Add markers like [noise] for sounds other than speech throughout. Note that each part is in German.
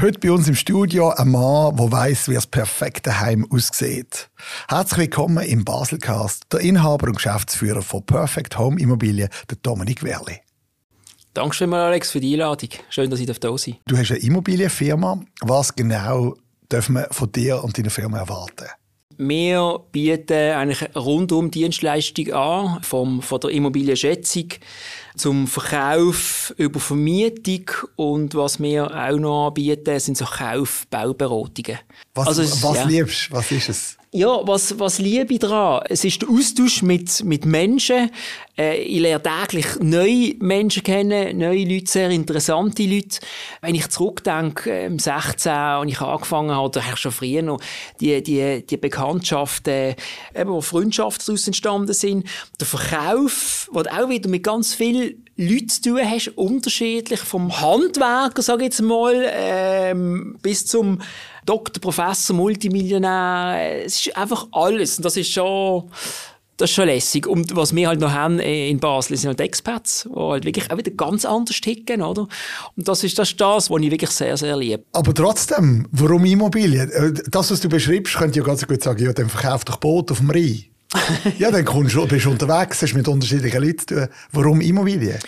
Heute bei uns im Studio ein Mann, der weiss, wie das perfekte Heim aussieht. Herzlich willkommen im Baselcast, der Inhaber und Geschäftsführer von Perfect Home Immobilien, der Dominik Werli. Danke schön mal, Alex, für die Einladung. Schön, dass ich da sein Du hast eine Immobilienfirma. Was genau dürfen wir von dir und deiner Firma erwarten? Wir bieten eigentlich rundum Dienstleistung an, vom, von der Immobilienschätzung zum Verkauf über Vermietung und was wir auch noch anbieten, sind so Kauf-Bauberatungen. Was, also, was ja. liebst Was ist es? Ja, was, was liebe ich daran? Es ist der Austausch mit, mit Menschen. Äh, ich lerne täglich neue Menschen kennen, neue Leute, sehr interessante Leute. Wenn ich zurückdenke, im 16, und ich angefangen habe, oder schon früher noch, die, die, die Bekanntschaften, eben, wo Freundschaften daraus entstanden sind. Der Verkauf, wo du auch wieder mit ganz vielen Leuten zu tun hast, unterschiedlich, vom Handwerker, sage ich jetzt mal, ähm, bis zum Doktor, Professor, Multimillionär. Es ist einfach alles. Und das ist schon, das ist schon lässig. Und was wir halt noch haben äh, in Basel, sind halt Experts, die halt wirklich auch wieder ganz anders ticken, oder? Und das ist das, das was ich wirklich sehr, sehr liebe. Aber trotzdem, warum Immobilien? Äh, das, was du beschreibst, könnte ja ganz gut sagen, ja, dann verkauf doch Boot auf dem Rhein. [laughs] ja, dann kommst du, bist du unterwegs, hast mit unterschiedlichen Leuten zu tun. Warum Immobilien?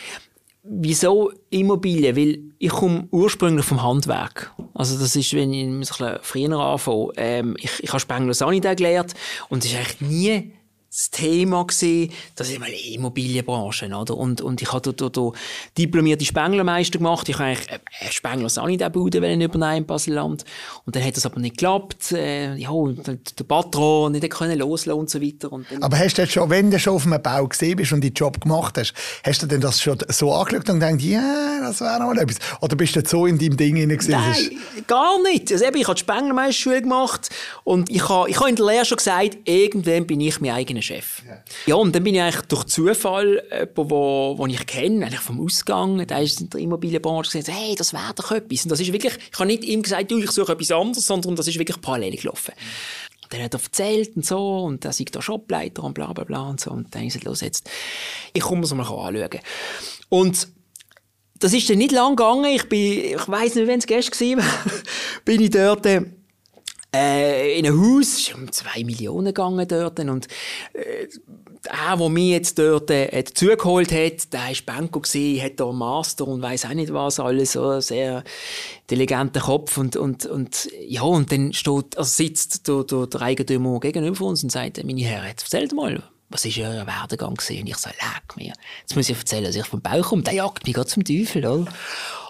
Wieso Immobilien? Weil ich komme ursprünglich vom Handwerk. Also das ist, wenn ich ein bisschen früher anfange. Ähm, ich, ich habe Spengler Sanitär gelernt und es ist eigentlich nie das Thema gesehen, das ist mal die Immobilienbranche, oder? Und, und ich habe da, diplomierte Spenglermeister gemacht. Ich habe eigentlich äh, Spengler Sanitärbude übernehmen in Baselland. Und dann hat das aber nicht geklappt. Äh, ja, und der Patron nicht können loslassen und so weiter. Und aber hast du schon, wenn du schon auf einem Bau gesehen bist und deinen Job gemacht hast, hast du denn das schon so angeschaut und gedacht, ja, das wäre noch mal etwas? Oder bist du so in deinem Ding gewesen? Nein, gar nicht. Also eben, ich habe die Spenglermeisterschule gemacht und ich habe, ich habe in der Lehre schon gesagt, irgendwann bin ich mein eigener Chef. Ja. ja, und dann bin ich eigentlich durch Zufall jemand, wo, wo ich kenne, eigentlich vom Ausgang, der ist in der Immobilienbranche gesagt, hey, das wäre doch etwas. Und das ist wirklich, ich habe nicht ihm gesagt, du, ich suche etwas anderes, sondern das ist wirklich parallel gelaufen. Und dann hat er erzählt und so, und er sei da Shopleiter und bla bla bla und so. Und dann gesagt, los jetzt, ich komme es mal anschauen. Und das ist dann nicht lang gegangen. Ich bin, ich weiss nicht, wenn es gestern war, [laughs] bin ich dort, äh, in ein Haus, ist um zwei Millionen gegangen dort und äh, der, der mich jetzt dort äh, dazugeholt hat, der war Banco gewesen, hat da einen Master und weiß auch nicht was alles, so sehr intelligenter Kopf und, und, und ja, und dann steht, also sitzt der, der, der Eigentümer gegenüber uns und sagt, meine Herren, jetzt erzählt mal, was ist Ihr Werdegang gewesen? Und ich so, leck mir. Jetzt muss ich erzählen, dass ich vom Bauch komme. Der jagt mich gerade zum Teufel, oder?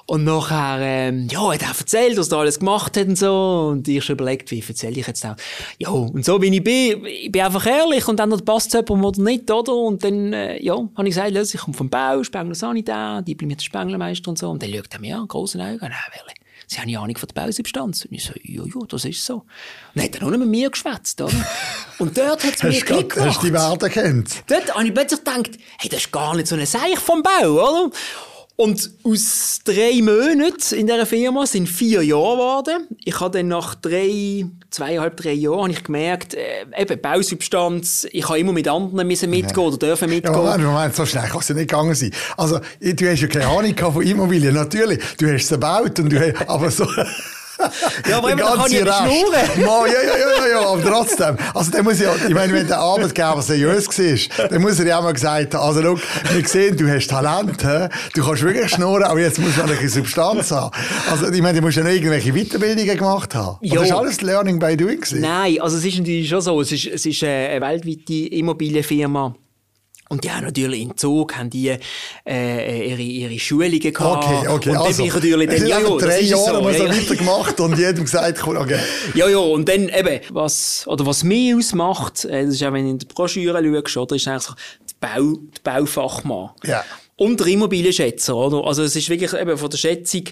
Und nachher, ähm, ja, hat er erzählt, was er alles gemacht hat und so. Und ich schon überlegt, wie erzähle ich jetzt auch? Ja, und so wie ich bin, ich bin einfach ehrlich und dann passt es jemandem oder nicht, oder? Und dann, äh, ja, habe ich gesagt, ich komme vom Bau, Spengler Sanitär, diplomierter Spenglermeister und so. Und dann schaut er mir an, großen Augen, wirklich. Sie haben ja Ahnung von der Bausubstanz. Und ich so, ja, ja, das ist so. Und dann hat er nur mit mir geschwätzt, oder? Und dort hat es [laughs] mir Klick gemacht. Hast du die Werte kennt? Dort habe ich plötzlich gedacht, hey, das ist gar nicht so ein Seich vom Bau, oder? Und aus drei Monaten in dieser Firma sind vier Jahre geworden. Ich habe dann nach drei, zweieinhalb, drei Jahren ich gemerkt, äh, eben Bausubstanz, ich habe immer mit anderen müssen mitgehen oder dürfen mitgehen. Ja, Moment, Moment, so schnell kann es ja nicht gegangen sein. Also, du hast ja keine Ahnung von Immobilien, natürlich. Du hast es gebaut und du hast, aber so... [laughs] Ja, aber eben, da kann ich schnurren. [laughs] ja, ja, ja, ja, aber trotzdem. Also, der muss ja, ich meine, wenn der Arbeitgeber seriös war, dann muss er ja auch mal gesagt haben, also, schau, wir sehen, du hast Talent, he? du kannst wirklich schnurren, aber jetzt musst du noch eine Substanz haben. Also, ich meine, du musst ja noch irgendwelche Weiterbildungen gemacht haben. Das ist alles Learning by Doing gewesen? Nein, also, es ist natürlich schon so, es ist, es ist eine weltweite Immobilienfirma. Und die haben natürlich in Zug haben die, äh, ihre, ihre Schulungen gehabt. Okay, okay. Und dann also, bin ich natürlich dann, ja, ja, drei Jahre so, ja, ja. weiter gemacht und jedem gesagt, okay. [laughs] Ja, ja, und dann eben, was, oder was mich ausmacht, äh, das ist auch, wenn du in die Broschüre schaust, oder, ist eigentlich so, der Bau, der Baufachmann. Ja und der Immobilienschätzer, oder? Also es ist wirklich eben von der Schätzung,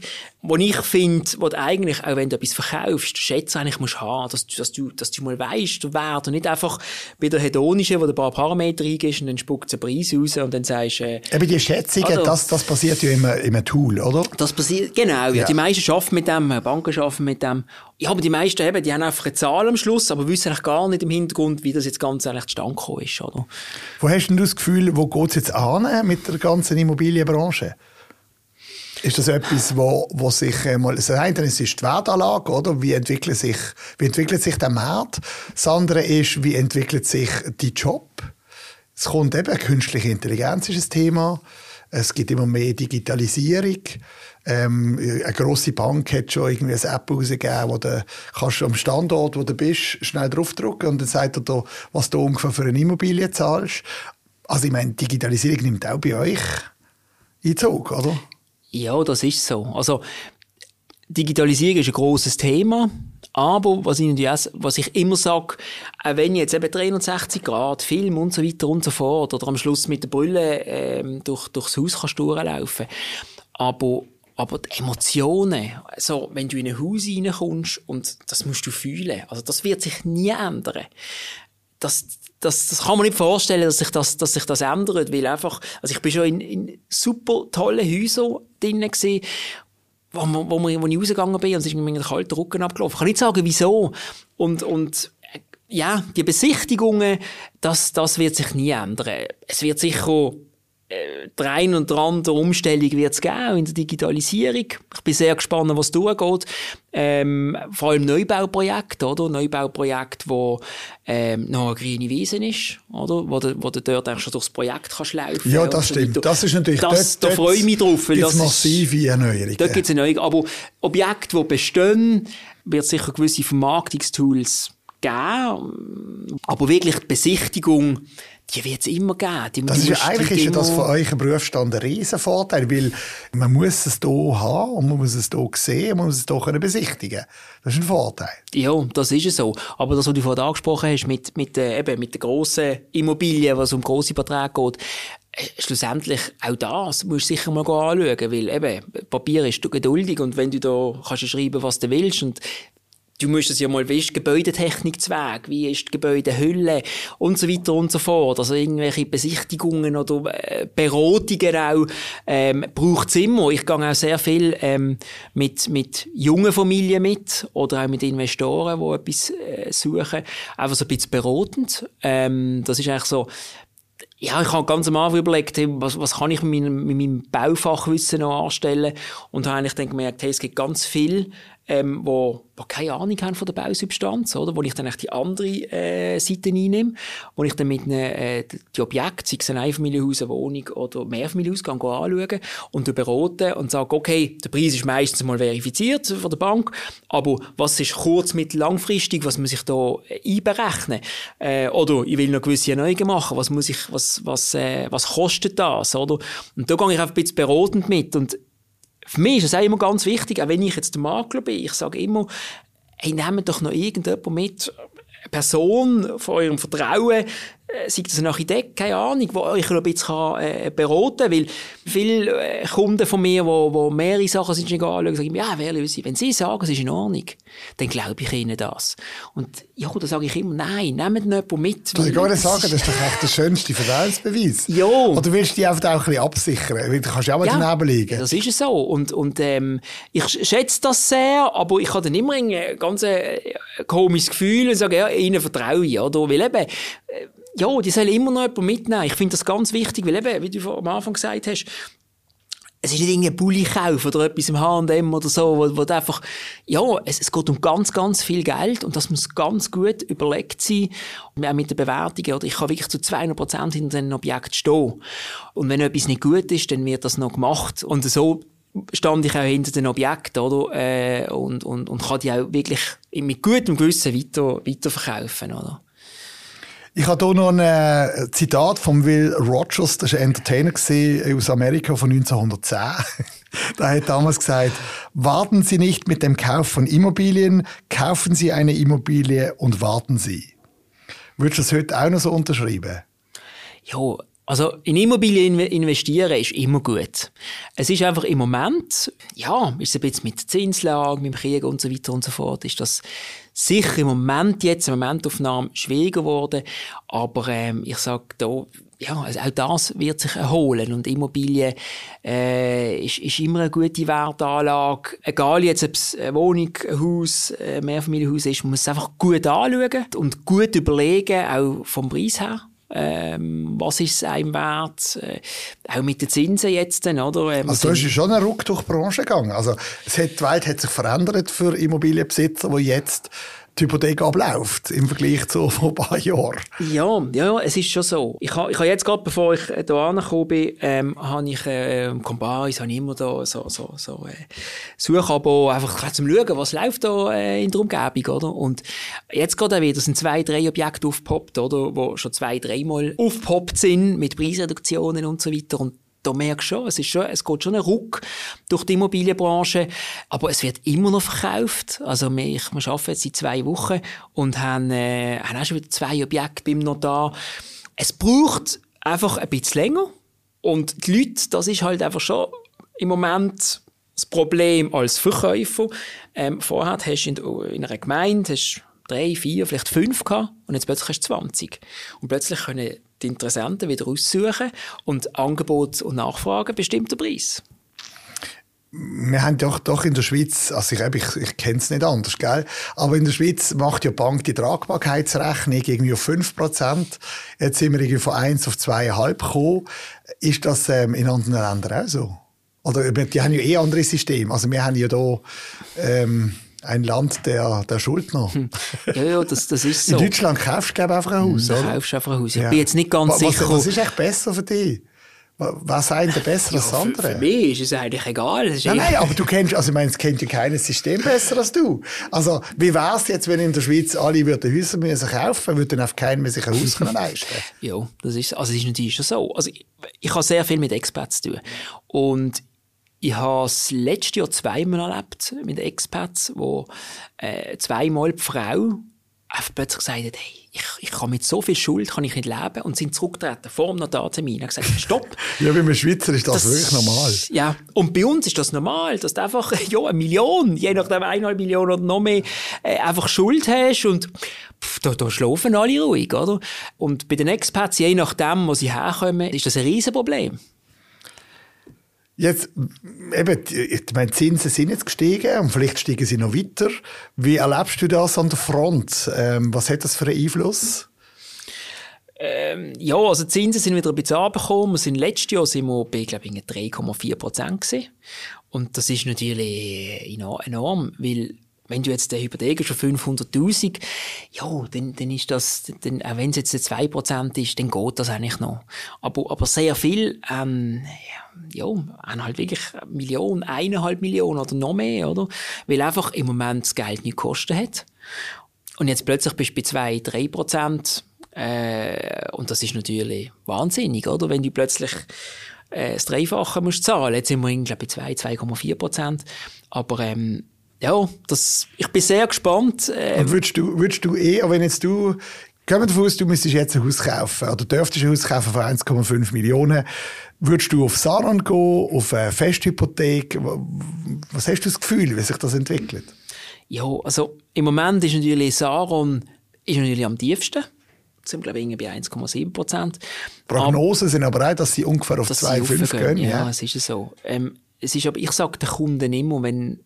wo ich finde, wo du eigentlich, auch wenn du etwas verkaufst, der Schätzer eigentlich musst haben, dass, dass du, dass du mal weißt, der Wert und nicht einfach bei der hedonischen, wo du ein paar Parameter eingehst und dann spuckt der Preis raus und dann sagst du, äh, Eben die Schätzung, oder, das, das passiert ja immer einem Tool, oder? Das passiert, genau, ja. ja. Die meisten arbeiten mit dem, Banken arbeiten mit dem. Ja, aber die meisten eben, die haben einfach eine Zahl am Schluss, aber wissen eigentlich gar nicht im Hintergrund, wie das jetzt ganz eigentlich zustande gekommen ist, oder? Wo hast denn du das Gefühl, wo geht es jetzt an mit der ganzen Immobilienbranche? Ist das etwas, wo, wo sich mal, das eine ist die Wertanlage, oder? Wie entwickelt sich, wie entwickelt sich der Markt? Das andere ist, wie entwickelt sich die Job? Es kommt eben, künstliche Intelligenz ist ein Thema. Es gibt immer mehr Digitalisierung. Ähm, eine grosse Bank hat schon irgendwie eine App rausgegeben, wo du kannst am Standort, wo du bist, schnell draufdrücken und dann sagt er dir, was du ungefähr für eine Immobilie zahlst. Also ich meine, Digitalisierung nimmt auch bei euch Einzug, oder? Ja, das ist so. Also Digitalisierung ist ein großes Thema. Aber was ich, was ich immer sage, auch wenn jetzt eben 360 Grad Film und so weiter und so fort oder am Schluss mit der Brille ähm, durch, durchs Haus kannst durchlaufen, aber aber die Emotionen, also wenn du in ein Haus reinkommst und das musst du fühlen, also das wird sich nie ändern. Das, das, das kann man nicht vorstellen, dass sich das, dass sich das ändert, weil einfach, also ich bin schon in, in super tollen Häusern drinnen gewesen, wo, wo, wo, ich rausgegangen bin und es ist mir der kalte Rücken abgelaufen. Ich kann nicht sagen, wieso. Und, und, ja, die Besichtigungen, das, das wird sich nie ändern. Es wird sicher äh, der ein und andere Umstellung wird es geben in der Digitalisierung. Ich bin sehr gespannt, was durchgeht. Ähm, vor allem Neubauprojekte, oder? Neubauprojekte, wo ähm, noch eine grüne Wiese ist, oder? Wo du, wo du dort eigentlich schon durchs Projekt kannst laufen Ja, das stimmt. So das ist natürlich... Das, dort, da freue ich mich drauf. Weil das massive Erneuerungen. Dort gibt es eine Erneuerung. Aber Objekte, die bestehen, wird sicher gewisse Vermarktungstools geben. Aber wirklich die Besichtigung, die wird es immer geben. Die, das ist eigentlich ist das für euch ein Berufsstand ein Riesenvorteil, weil man muss es hier haben und man muss es hier sehen und man muss es hier besichtigen Das ist ein Vorteil. Ja, das ist es so. Aber das, was du vorhin angesprochen hast, mit, mit, äh, eben, mit den grossen Immobilien, was um grosse Beträge geht, äh, schlussendlich auch das musst du sicher mal anschauen, weil eben, Papier ist geduldig und wenn du da kannst du schreiben, was du willst und Du musst es ja mal, wie ist die Gebäudetechnikzweig, wie ist die Gebäudehülle und so weiter und so fort. Also irgendwelche Besichtigungen oder äh, Beratungen auch ähm, braucht es immer. Ich gehe auch sehr viel ähm, mit, mit jungen Familien mit oder auch mit Investoren, die etwas äh, suchen. Einfach so ein bisschen beratend. Ähm, das ist eigentlich so, ja, ich habe ganz am Anfang überlegt, was, was kann ich mit meinem, mit meinem Baufachwissen noch anstellen und habe eigentlich dann gemerkt, hey, es gibt ganz viel ähm, wo, wo keine Ahnung haben von der Bausubstanz, oder? Wo ich dann die andere äh, Seite einnehme, wo ich dann mit ne, äh, die Objekte, sei es ein Einfamilienhaus, eine Wohnung oder Mehrfamilienhaus, anschauen und beraten und sage, okay, der Preis ist meistens mal verifiziert von der Bank, aber was ist kurz-, mittel-, langfristig, was muss ich da äh, einberechnen? Äh, oder ich will noch gewisse Erneuerungen machen, was muss ich, was, was, äh, was kostet das, oder? Und da gehe ich einfach ein bisschen beratend mit und für mich ist es auch immer ganz wichtig, auch wenn ich jetzt der Makler bin, ich sage immer, hey, nehmt doch noch irgendjemand mit, eine Person von eurem Vertrauen, sei das ein Architekt, keine Ahnung, der euch ein bisschen äh, beraten kann, weil viele äh, Kunden von mir, die, die mehrere Sachen sind schon anschauen, sagen, ja, wenn sie sagen, es ist in Ordnung, dann glaube ich ihnen das. Und ja, da sage ich immer, nein, nehmt nicht mit. Du gar nicht sagen, das ist doch echt der schönste Vertrauensbeweis. Ja. Oder willst du die einfach auch ein bisschen absichern? Weil du kannst ja auch mal ja, daneben liegen. das ist es so. Und, und ähm, ich schätze das sehr, aber ich habe dann immer ein ganz äh, komisches Gefühl und sage, ja, ihnen vertraue ich. Oder? Weil eben, äh, ja, die sollen immer noch jemanden mitnehmen. Ich finde das ganz wichtig, weil eben, wie du am Anfang gesagt hast, es ist nicht irgendein Bulli-Kauf oder etwas im H&M oder so, wo, wo einfach, ja, es, es geht um ganz, ganz viel Geld und das muss ganz gut überlegt sein, auch mit den Bewertungen, oder ich kann wirklich zu 200 Prozent hinter einem Objekt stehen. Und wenn etwas nicht gut ist, dann wird das noch gemacht. Und so stand ich auch hinter dem Objekt, oder? Äh, und, und, und kann die auch wirklich mit gutem Gewissen weiter, weiterverkaufen, oder? Ich habe hier noch ein äh, Zitat von Will Rogers, das war ein Entertainer aus Amerika von 1910. [laughs] da hat damals gesagt, warten Sie nicht mit dem Kauf von Immobilien, kaufen Sie eine Immobilie und warten Sie. Würdest du das heute auch noch so unterschreiben? Ja, also in Immobilien investieren ist immer gut. Es ist einfach im Moment, ja, ist es ein bisschen mit der Zinslage, mit dem Krieg und so weiter und so fort, ist das sicher im Moment jetzt, im Momentaufnahme schwieriger geworden. Aber ähm, ich sage da, ja, also auch das wird sich erholen. Und Immobilien äh, ist, ist immer eine gute Wertanlage. Egal jetzt, ob es eine Wohnung, ein Haus, ein Mehrfamilienhaus ist, man muss es einfach gut anschauen und gut überlegen, auch vom Preis her Ähm, was ist es einem wert? Äh, auch mit den Zinsen jetzt, oder? Ähm, also da ist schon ein Ruck durch die Branche gegangen. Also es hat, die Welt hat sich verändert für Immobilienbesitzer, die jetzt die Hypothek abläuft im Vergleich zu vor ein paar Jahren. Ja, ja, es ist schon so. Ich habe ha jetzt gerade, bevor ich hier angekommen bin, ähm, habe ich äh, Comparis, habe immer da so, so, so äh, Suchabo, einfach zum Schauen, was läuft da äh, in der Umgebung, oder? Und jetzt gerade wieder sind zwei, drei Objekte aufgepoppt, oder? Wo schon zwei, dreimal aufgepoppt sind mit Preisreduktionen und so weiter. Und da merkst du schon, es, ist schon, es geht schon ein Ruck durch die Immobilienbranche, aber es wird immer noch verkauft. Also wir, wir arbeiten jetzt seit zwei Wochen und haben, äh, haben auch schon wieder zwei Objekte beim Notar. Es braucht einfach ein bisschen länger und die Leute, das ist halt einfach schon im Moment das Problem als Verkäufer. Ähm, vorher hast du in, in einer Gemeinde hast drei, vier, vielleicht fünf gehabt und jetzt plötzlich hast du 20. Und plötzlich können die Interessenten wieder aussuchen und Angebot und Nachfrage bestimmt den Preis. Wir haben doch, doch in der Schweiz, also ich, ich, ich kenne es nicht anders, gell? aber in der Schweiz macht ja die Bank die Tragbarkeitsrechnung irgendwie auf 5%. Jetzt sind wir irgendwie von 1 auf 2,5 gekommen. Ist das ähm, in anderen Ländern auch so? Oder die haben ja eh andere Systeme. Also wir haben ja da... Ähm, ein Land der, der Schuldner. Hm. Ja, ja, das, das ist so. In Deutschland kaufst du, glaube einfach ein Haus, Du kaufst einfach ein Haus. Ich ja. bin jetzt nicht ganz was, sicher. Was ist echt besser für dich? Was ist eigentlich besser als ja, andere? Für, für mich ist es eigentlich egal. Ist nein, nein, aber du kennst, also ich meine, es kennt ja keines System besser als du. Also, wie wäre es jetzt, wenn in der Schweiz alle würden Häuser müssen kaufen, würden dann auf keinen mehr sich ein Haus können leisten [laughs] Ja, das ist, also es ist natürlich schon so. Also, ich, ich habe sehr viel mit Experts zu tun. Und ich habe es letztes Jahr zweimal erlebt mit Expats, wo äh, zweimal die Frau einfach plötzlich gesagt hat, hey, ich, ich kann mit so viel Schuld kann ich nicht leben und sind zurückgetreten vor dem Notartermin. und gesagt, stopp. [laughs] ja, wie einem Schweizer ist das, das, wirklich normal. Ja, und bei uns ist das normal, dass du einfach, [laughs] ja, eine Million, je nachdem eineinhalb Millionen oder noch mehr, äh, einfach Schuld hast und pff, da, da schlafen alle ruhig, oder? Und bei den Expats, je nachdem, wo sie herkommen, ist das ein Riesenproblem. Jetzt, eben, ich meine, Zinsen sind jetzt gestiegen und vielleicht steigen sie noch weiter. Wie erlebst du das an der Front? Ähm, was hat das für einen Einfluss? Ähm, ja, also die Zinsen sind wieder ein bisschen runtergekommen. Wir sind letztes Jahr sind wir bei, glaube ich, 3,4 Prozent gewesen. Und das ist natürlich enorm, weil wenn du jetzt den Hypothek schon 500.000, ja, dann, dann ist das, dann, auch wenn es jetzt 2% ist, dann geht das eigentlich noch. Aber, aber sehr viel, ähm, ja, haben halt wirklich eine Million, eineinhalb Millionen oder noch mehr, oder? Weil einfach im Moment das Geld nicht Kosten hat. Und jetzt plötzlich bist du bei 2, 3 Prozent, äh, und das ist natürlich wahnsinnig, oder? Wenn du plötzlich äh, das Dreifache musst zahlen. Jetzt sind wir, glaube ich, bei 2, 2,4 Prozent. Aber, ähm, ja, das, ich bin sehr gespannt. Äh, Und würdest du, würdest du eh, wenn jetzt du, gehen wir davon aus, du müsstest jetzt ein Haus kaufen, oder dürftest ein Haus kaufen für 1,5 Millionen, würdest du auf Saron gehen, auf eine Festhypothek? Was hast du das Gefühl, wie sich das entwickelt? Ja, also im Moment ist natürlich Saron ist natürlich am tiefsten sind, glaube ich, bei 1,7 Prozent. Prognosen sind aber auch, dass sie ungefähr auf 2,5 gehen. Ja, ja, es ist so. Ähm, es ist aber, ich sage den Kunden immer, wenn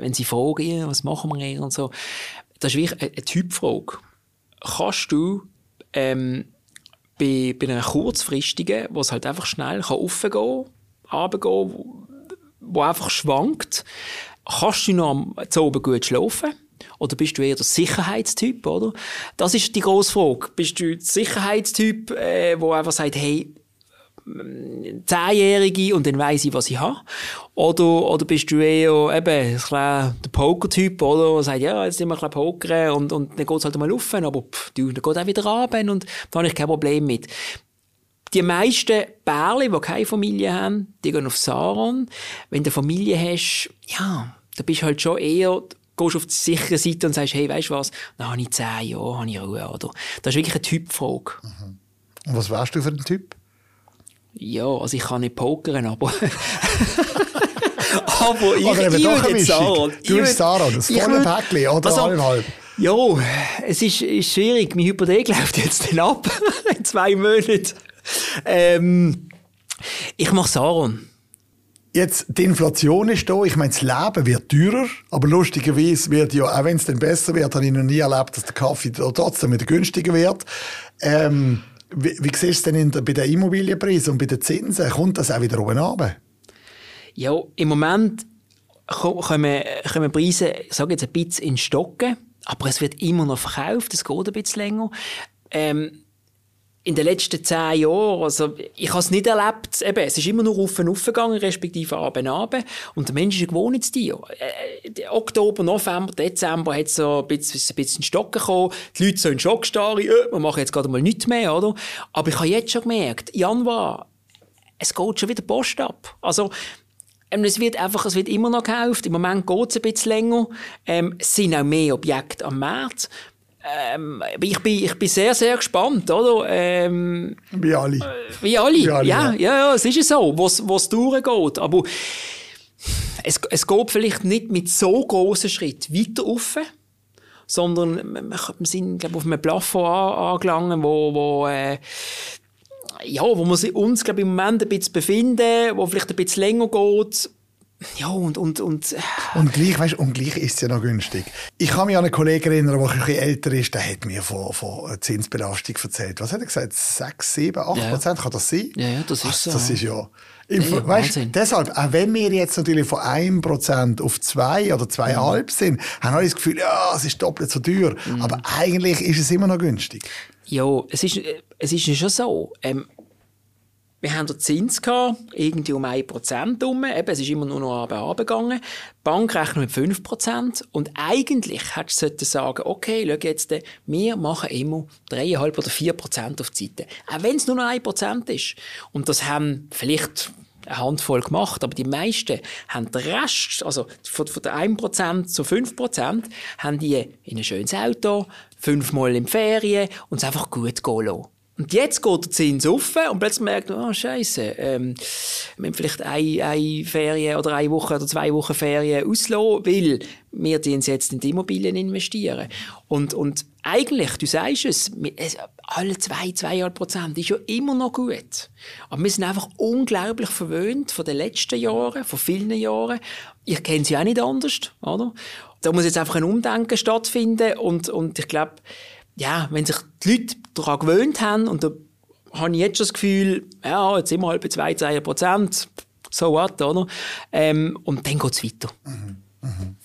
wenn sie fragen, was machen wir hier und so, das ist wirklich eine, Typfrage. Kannst du ähm, bei, bei einer kurzfristigen, wo es halt einfach schnell kann raufgehen kann, runtergehen, wo, einfach schwankt, kannst du noch am oben gut schlafen? Oder bist du eher der Sicherheitstyp, oder? Das ist die grosse Frage. Bist du der Sicherheitstyp, äh, einfach sagt, hey, Zehnjährige und dann weiss ich, was ich habe? Oder, oder bist du eher eben der Poker-Typ, oder? Der sagt, ja, jetzt sind wir ein pokern und, und dann geht es halt mal rauf, aber pff, du, dann geht auch wieder runter und da habe ich kein Problem mit. Die meisten Bärle, die keine Familie haben, die gehen auf Saron. Wenn du eine Familie hast, ja, da bist du halt schon eher gehst auf die sichere Seite und sagst, hey, weißt du was, dann habe ich zehn Jahre, habe ich Ruhe, oder? Das ist wirklich eine Typfrage. Mhm. Und was wärst du für ein Typ? Ja, also ich kann nicht pokern, aber... [laughs] aber ich, oder ich würde jetzt Sarah. Du bist Sarah, das volle Päckchen oder also, eineinhalb. Ja, es ist, ist schwierig. Meine Hypothek [laughs] läuft jetzt dann ab. [laughs] in zwei Monaten. Ähm, ich mache Saron. Jetzt, die Inflation ist da. Ich meine, das Leben wird teurer. Aber lustigerweise wird ja, auch wenn es dann besser wird, habe ich noch nie erlebt, dass der Kaffee trotzdem wieder günstiger wird. Ähm, Wie, wie siehst du es denn in der, bei den Immobilienpreisen und bei den Zinsen? Kommt das auch wieder oben runter? Ja, im Moment kommen, kommen Preise, sage jetzt ein bisschen in Stocken, aber es wird immer noch verkauft, es geht ein bisschen länger. Ähm, in den letzten zehn Jahren, also ich habe es nicht erlebt, eben, es ist immer nur auf und gegangen, respektive ab und ab. Und der Mensch ist ein Gewohnheitstier. Äh, Oktober, November, Dezember hat so ein bisschen, ein bisschen Stocken gekommen. Die Leute so in Schockstarre, äh, wir machen jetzt gerade mal nichts mehr, oder? Aber ich habe jetzt schon gemerkt, Januar, es geht schon wieder Post ab. Also, ähm, es wird einfach, es wird immer noch gekauft. Im Moment geht es ein bisschen länger. Ähm, es sind auch mehr Objekte am März. Ähm, ich, bin, ich bin sehr, sehr gespannt, oder? Ähm, wie alle. Wie alle. Wie alle ja, ja, ja, es ist so, wo es durchgeht. Aber es, es geht vielleicht nicht mit so großen Schritten weiter rauf, sondern wir sind, glaube auf einem Plafond angelangt, wo, wo äh, ja, wo wir uns, glaube im Moment ein bisschen befinden, wo vielleicht ein bisschen länger geht. Ja, und, und, und. Äh. Und gleich, weißt, und gleich ist es ja noch günstig. Ich kann mich an einen Kollegen erinnern, der ein bisschen älter ist, der hat mir von, von Zinsbelastung erzählt. Was hat er gesagt? 6, 7, 8 ja. Prozent? Kann das sein? Ja, ja, das ist so. Das ist ja. Im, ja, weißt, deshalb, auch wenn wir jetzt natürlich von 1% auf 2 oder 2,5 mhm. sind, haben alle das Gefühl, ja, es ist doppelt so teuer. Mhm. Aber eigentlich ist es immer noch günstig. Ja, es ist, es ist schon so. Ähm, wir haben den Zins gehabt, irgendwie um 1% herum. Eben, es ist immer nur noch runtergegangen. Die Bank rechnet mit 5%. Und eigentlich hättest du sagen okay, schau jetzt, wir machen immer 3,5 oder 4% auf die Seite. Auch wenn es nur noch 1% ist. Und das haben vielleicht eine Handvoll gemacht, aber die meisten haben den Rest, also von, von der 1% zu 5%, haben die in ein schönes Auto, fünfmal in Ferien und es einfach gut gehen lassen. Und jetzt geht der Zins auf und plötzlich merkt man, oh, Scheiße, ähm, wir haben vielleicht eine, eine Ferien oder eine Woche oder zwei Wochen Ferien auslassen, weil wir die jetzt in die Immobilien investieren. Und, und eigentlich, du sagst es, alle zwei, zweieinhalb Prozent ist ja immer noch gut. Aber wir sind einfach unglaublich verwöhnt von den letzten Jahren, von vielen Jahren. Ich kenne sie auch nicht anders, oder? Da muss jetzt einfach ein Umdenken stattfinden und, und ich glaube, ja, wenn sich die Leute daran gewöhnt haben, und da habe ich jetzt schon das Gefühl, ja, jetzt sind wir halt bei 2, 2 Prozent, so what, oder? Ähm, und dann geht es weiter. Mhm. Mhm.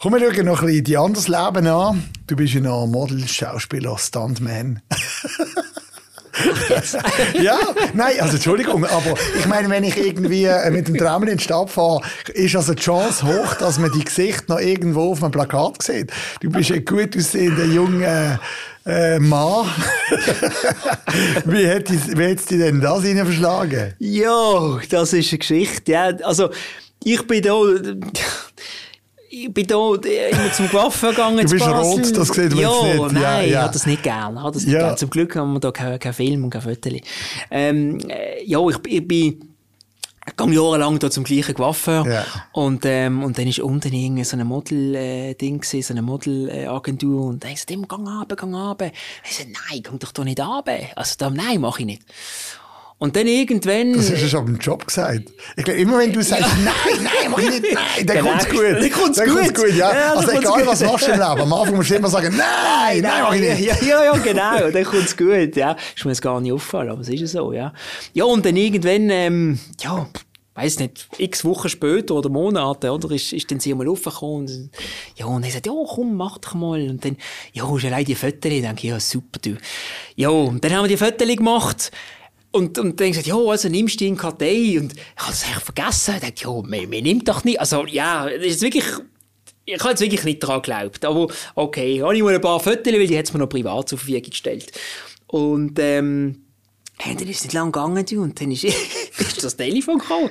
Komm, wir schauen noch ein bisschen dein anderes Leben an. Du bist ja noch Model, Schauspieler, Stuntman. [laughs] [laughs] ja, nein, also Entschuldigung, aber ich meine, wenn ich irgendwie äh, mit dem Tram in die Stadt fahre, ist also die Chance hoch, dass man die Gesicht noch irgendwo auf einem Plakat sieht. Du bist ein gut aussehender junger äh, Mann. [laughs] wie hat es dich denn das Ihnen verschlagen? Ja, das ist eine Geschichte. Ja, also ich bin da ich bin da immer zum Waffen gegangen. Du bist rot, das sieht man ja, jetzt nicht. Nein, ja, ja. ich habe das nicht gern. Ich das nicht ja. gern. Zum Glück haben wir da keinen kein Film und kein Fotos. Ähm, äh, ja, ich, ich bin ich gehe jahrelang da zum gleichen Coiffeur. Ja. Und, ähm, und dann ist unten irgendwie so ein Model-Ding äh, so eine Model-Agentur. Äh, und dann gesagt, immer, gang runter, gang runter. Ich sagte, nein, komm doch da nicht runter. Also, da, nein, mach ich nicht. Und dann irgendwann... Das hast du schon im Job gesagt. Ich glaube, immer wenn du sagst, ja. [laughs] nein, nein, mach ich nicht, nein, dann genau. kommt's gut. Dann kommt's dann gut. gut ja. ja also egal, gut. was machst du im Leben, am Anfang musst du immer sagen, nein, nein, nein mach ich nicht. Ja, ja, ja genau, dann kommt's gut, ja. Ist mir jetzt gar nicht auffallen, aber es ist ja so, ja. Ja, und dann irgendwann, ähm, ja, weiß nicht, x Wochen später oder Monate, oder, ist, ist dann sie mal aufgekommen und, ja, und er sagt, ja, komm, mach doch mal. Und dann, ja, ist allein die Fotos, denke ich, ja, super, du. Ja, und dann haben wir die Fotos gemacht, und, und dann gesagt, ja, also nimmst du in Kartei. Und ich habe es eigentlich vergessen. Ich dachte, ja, mir, mir nimmt doch nicht. Also, ja, das ist wirklich, ich habe jetzt wirklich nicht daran geglaubt. Aber okay, habe ich mal ein paar Fotos, weil die hat es mir noch privat zur Verfügung gestellt. Und, ähm, hey, dann ist es nicht lang gegangen, und dann ist, [laughs] ist das Telefon gekommen.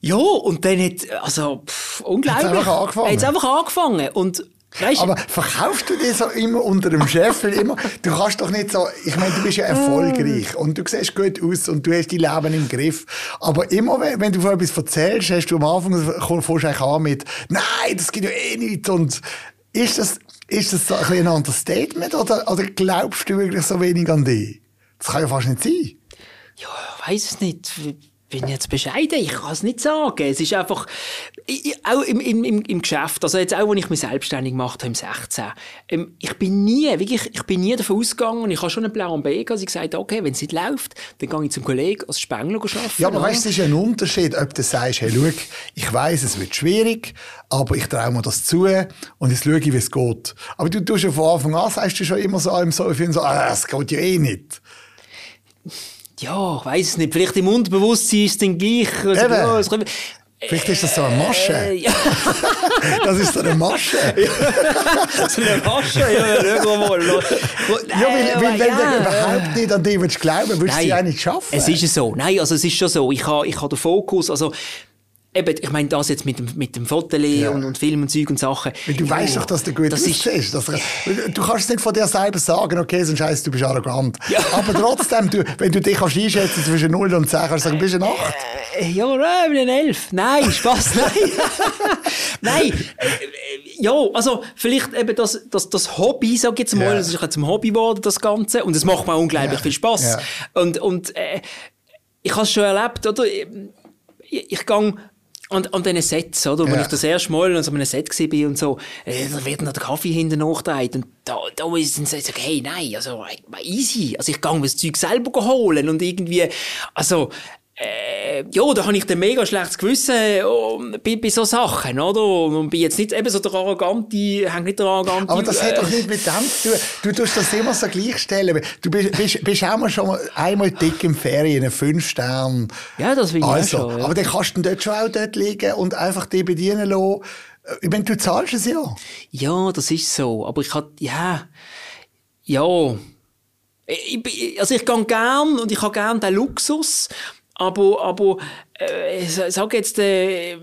Ja, und dann hat, also, pff, unglaublich. Hat einfach angefangen. Hat einfach angefangen. Und, Weißt, aber verkaufst du dir so immer unter dem Chef? immer, du kannst doch nicht so, ich meine, du bist ja erfolgreich und du siehst gut aus und du hast dein Leben im Griff. Aber immer, wenn, wenn du von etwas erzählst, hast du am Anfang, fängst du an mit, nein, das geht ja eh nicht. Und ist das, ist das so ein, ein Understatement oder, oder glaubst du wirklich so wenig an dich? Das kann ja fast nicht sein. Ja, ich weiß es nicht bin jetzt bescheiden, ich kann es nicht sagen. Es ist einfach, ich, auch im, im, im Geschäft, also jetzt auch, als ich mich selbstständig gemacht habe, im 16, ähm, ich bin nie, wirklich, ich bin nie davon ausgegangen, und ich habe schon einen Plan B gehabt, also ich gesagt, okay, wenn es nicht läuft, dann gehe ich zum Kollegen als Spengler arbeiten. Ja, aber weißt du, es ist ein Unterschied, ob du sagst, hey, schau, ich weiss, es wird schwierig, aber ich traue mir das zu und jetzt schaue ich, wie es geht. Aber du tust ja von Anfang an, sagst du schon immer so im so, so, ah, es geht ja eh nicht ja, ich weiß es nicht, vielleicht im Unterbewusstsein ist es dann gleich. Also, ja, es Vielleicht ist das so eine Masche. Äh, ja. [laughs] das ist so eine Masche. [laughs] so eine Masche, ja, irgendwo mal. Ja, weil, weil wenn ja. du überhaupt nicht an dich glauben, würdest du sie auch nicht schaffen. Es ist so. Nein, also es ist schon so. Ich habe ich ha den Fokus, also Eben, ich meine, das jetzt mit dem, mit dem Foto ja. und, und Film und Zeug und Sachen. Weil du ja, weißt doch, dass du gut das ist. Dass du, du kannst es nicht von dir selber sagen, okay, sonst heisst du bist arrogant. Ja. Aber trotzdem, du, wenn du dich kannst einschätzen zwischen 0 und 10, kannst du sagen, bist du eine 8. Äh, ja, nein, ich bin eine 11. Nein, Spaß, [laughs] nein. nein, äh, ja, also vielleicht eben das, das, das Hobby, sag ich jetzt mal, das ist zum Hobby geworden, das Ganze. Und es macht mir unglaublich viel Spass. Yeah. Und, und äh, ich habe es schon erlebt, oder? Ich, ich, ich und an diesen Sets, oder? Ja. Wenn ich das erste Mal an so einem Set war und so, äh, da wird dann der Kaffee hinten nachgedreht und da, da ist dann so, hey, nein, also, easy. Also, ich gehe das Zeug selber holen und irgendwie, also, äh, ja, da habe ich dann mega schlechtes Gewissen oh, bei, bei so Sachen, oder? Und bin jetzt nicht eben so der Arrogante, hängt nicht der Arrogante. Aber das äh, hat doch nicht mit dem zu tun. Du tust das immer so gleichstellen. Du bist, bist, bist auch mal schon einmal dick im Ferien, fünf Stern. Ja, das will ich also, schon. Ja. Aber dann kannst du dort schon auch dort liegen und einfach dich bedienen lassen. Ich meine, du zahlst es ja. Ja, das ist so. Aber ich hatte, ja, ja. Ich, also ich gehe gern und ich habe gern den Luxus. Aber, aber äh, sag jetzt, äh,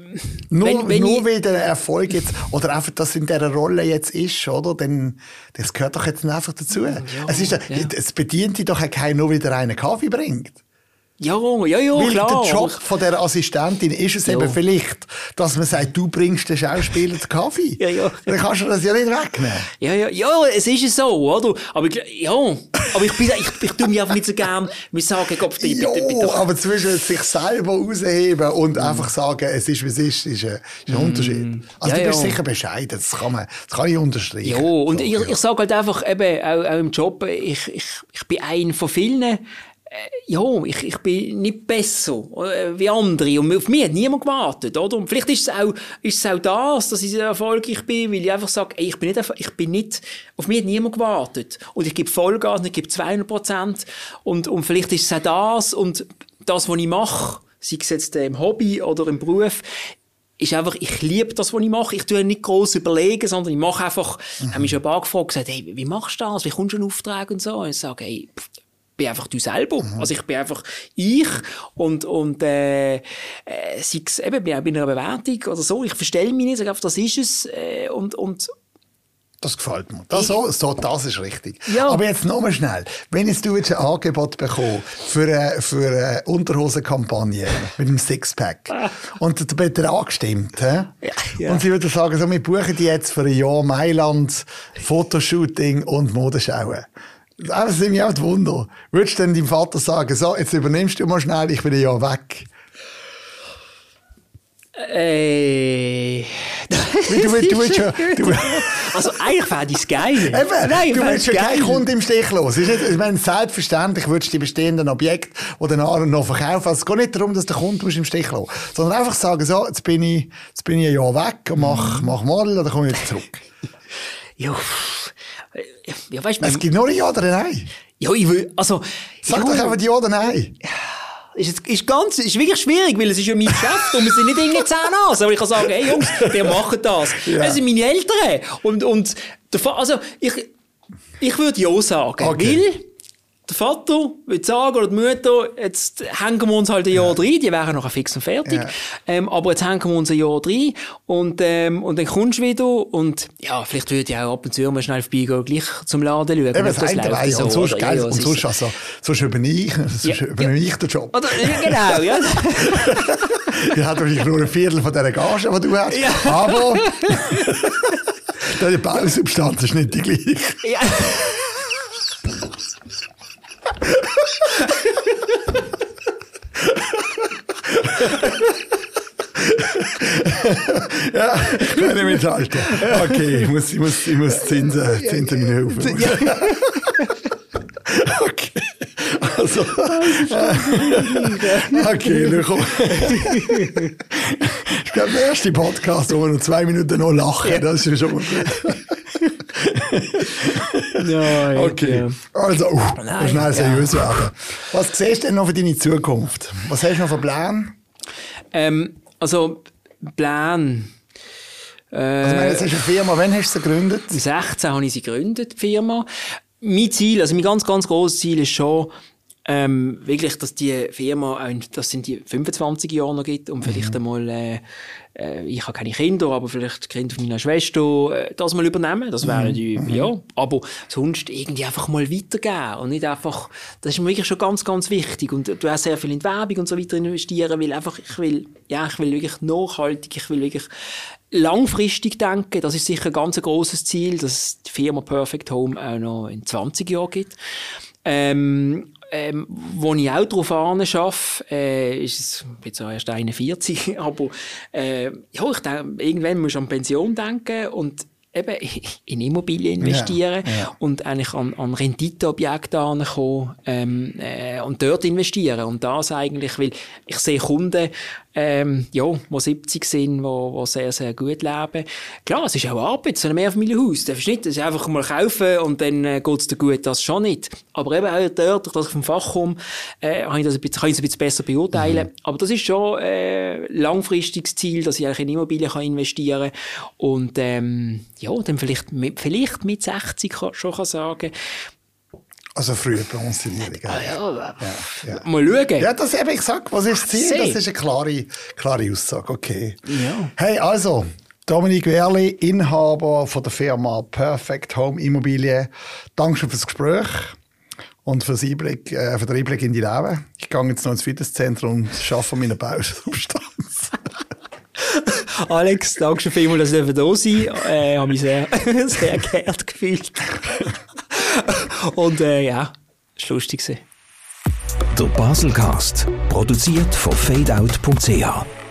nur, wenn, wenn nur weil der Erfolg jetzt, oder einfach das in dieser Rolle jetzt ist, oder? Dann, das gehört doch jetzt einfach dazu. Ja, es, ist, ja. es bedient dich doch keiner nur, weil der einen Kaffee bringt. Ja, ja, ja, Weil klar. der Job von der Assistentin ist es ja. eben vielleicht, dass man sagt, du bringst den Schauspieler den Kaffee. Ja, ja. Dann kannst du das ja nicht wegnehmen. Ja, ja, ja, es ist so, oder? Aber ja, aber ich, bin, ich, ich tue mich einfach nicht so gern, mir sagen, Gott, bitte, bitte, bitte. aber zwischen sich selber rausheben und mm. einfach sagen, es ist, wie es ist, ist ein, ist ein mm. Unterschied. Also ja, du bist ja. sicher bescheiden, das kann man, das kann ich unterstreichen. Ja, und so, ich, ich sage halt einfach, eben, auch, auch im Job, ich, ich, ich bin ein von vielen, äh, ja, ich, ich bin nicht besser äh, wie andere. Und auf mich hat niemand gewartet, oder? Und vielleicht ist es auch, ist es auch das, dass ich so erfolgreich bin, weil ich einfach sage, ey, ich bin nicht, ich bin nicht, auf mich hat niemand gewartet. Und ich gebe Vollgas und ich gebe 200 Prozent. Und, und vielleicht ist es auch das und das, was ich mache, sei es jetzt im Hobby oder im Beruf, ist einfach, ich liebe das, was ich mache. Ich tue nicht groß überlegen, sondern ich mache einfach, mhm. haben mich schon ein paar gefragt, gesagt, hey, wie machst du das? Wie kommst du einen Auftrag und so? Und ich sage, hey, bin einfach du selber. Mhm. Also ich bin einfach ich und, und äh, äh, sei es eben bei einer Bewertung oder so, ich verstelle mich nicht, sage einfach, das ist es äh, und, und das gefällt mir. Das, so, so, das ist richtig. Ja. Aber jetzt nochmal schnell. Wenn jetzt du jetzt ein Angebot bekommst für eine, für eine Unterhosenkampagne [laughs] mit einem Sixpack und der Betrag stimmt, ja, ja. und sie würde sagen, so, wir buchen die jetzt für ein Jahr Mailand Fotoshooting und Modeschauen. Das sind mir auch die Wunder. Würdest du denn deinem Vater sagen, so, jetzt übernimmst du mal schnell, ich bin ein Jahr weg? Äh. [laughs] du, du, du, du, also eigentlich fände ich es geil. Eben, Nein, du willst ja keinen Kunden im Stich los. Ich meine, selbstverständlich würdest du die bestehenden Objekte, die dann noch verkaufen. Also es geht nicht darum, dass der Kunde im Stich los sondern einfach sagen, so, jetzt bin ich, jetzt bin ich ein Jahr weg und mach, mach Model, dann komme ich wieder zurück. [laughs] ja. Ja, weißt, es gibt nur Ja oder ein Nein. Ja, ich will, also... Sag ja, doch einfach Ja oder Nein. Ist, ist, ganz, ist wirklich schwierig, weil es ist ja mein Geschäft und wir sind nicht irgendwie zehn Nase. Aber ich kann sagen, hey Jungs, wir machen das. Ja. Das sind meine Eltern. Und, und, also, ich, ich würde Ja sagen. Okay. Weil, der Vater will sagen, oder die Mutter, jetzt hängen wir uns halt ein Jahr ja. rein, die wären noch fix und fertig, ja. ähm, aber jetzt hängen wir uns ein Jahr rein und, ähm, und dann kommst du wieder und ja, vielleicht würde ich auch ab und zu mal schnell vorbeigehen, gleich zum Laden schauen. Eben, das, das läuft so, und sonst, geil, ja, und sonst, also, sonst übernehme ich, sonst ja, übernehme ich den Job. Oder, genau, ja. ich habe natürlich nur ein Viertel von dieser Gage, die du hast, aber [laughs] [laughs] die Bausubstanz ist nicht die gleiche. [laughs] Ja. ja, ich kann nicht mithalten. Okay, ich muss, ich muss, ich muss Zinsen, Zinsen mir helfen. [laughs] okay. Also, okay, komm. ich glaube, der erste Podcast, wo wir noch zwei Minuten noch lachen, das ist schon mal gut. Ja, [laughs] Okay, ja. also, uh, Nein, schnell ja. seriös werden. Was siehst du denn noch für deine Zukunft? Was hast du noch für Pläne? Ähm, also, Plan. Also, meine, jetzt hast du eine Firma, wann hast du sie gegründet? 16 habe ich sie gegründet, die Firma. Mein Ziel, also mein ganz, ganz grosses Ziel ist schon, ähm, wirklich, dass die Firma, es in die 25 Jahre noch gibt und vielleicht einmal, äh, äh, ich habe keine Kinder, aber vielleicht die Kinder von meiner Schwester, äh, das mal übernehmen. Das wäre die, ja. Aber sonst irgendwie einfach mal weitergeben und nicht einfach, das ist mir wirklich schon ganz, ganz wichtig. Und du hast sehr viel in die Werbung und so weiter investieren, weil einfach, ich will, ja, ich will wirklich nachhaltig, ich will wirklich langfristig denken. Das ist sicher ein ganz grosses Ziel, dass die Firma Perfect Home auch noch in 20 Jahren gibt. Ähm, ähm, wo ich auch drauf arbeite, äh, ist es, ich bin zwar erst 41, [laughs] aber äh, ja, ich denke, irgendwann muss ich an Pension denken und eben [laughs] in Immobilien investieren Ja, ja. und eigentlich an, an Renditeobjekte ankommen ähm, äh, und dort investieren. Und das eigentlich, weil ich sehe Kunden, ähm, ja, die 70 sind, die, die sehr, sehr gut leben. Klar, es ist auch Arbeit, so ein Mehrfamilienhaus. Das ist nicht, das ist einfach mal kaufen und dann äh, geht es dir gut, das schon nicht. Aber eben auch dort, durch das ich vom Fach komme, äh, kann ich das ein bisschen, kann ich das ein bisschen besser beurteilen. Aber das ist schon äh, langfristiges Ziel, dass ich eigentlich in Immobilien kann investieren kann. Und ähm, ja, dann vielleicht mit, vielleicht mit 60 kann, schon kann sagen, Also, frühe Pensionierung. ah, ja, ja, ja. mal schauen. Ja, das eben, ich sag, was ist das Ziel? Das ist eine klare, klare Aussage, okay. Ja. Hey, also, Dominik Werli, Inhaber von der Firma Perfect Home Immobilien. Dankeschön fürs Gespräch und fürs Einblick, äh, für den Einblick in die Leben. Ich gehe jetzt noch ins Fitnesszentrum und arbeite an meiner Bausubstanz. Alex, danke schon vielmals, dass ich da sein. Äh, habe mich sehr, [laughs] sehr geehrt gefühlt. Und äh, ja, es war lustig. Der Baselcast, produziert von fadeout.ch.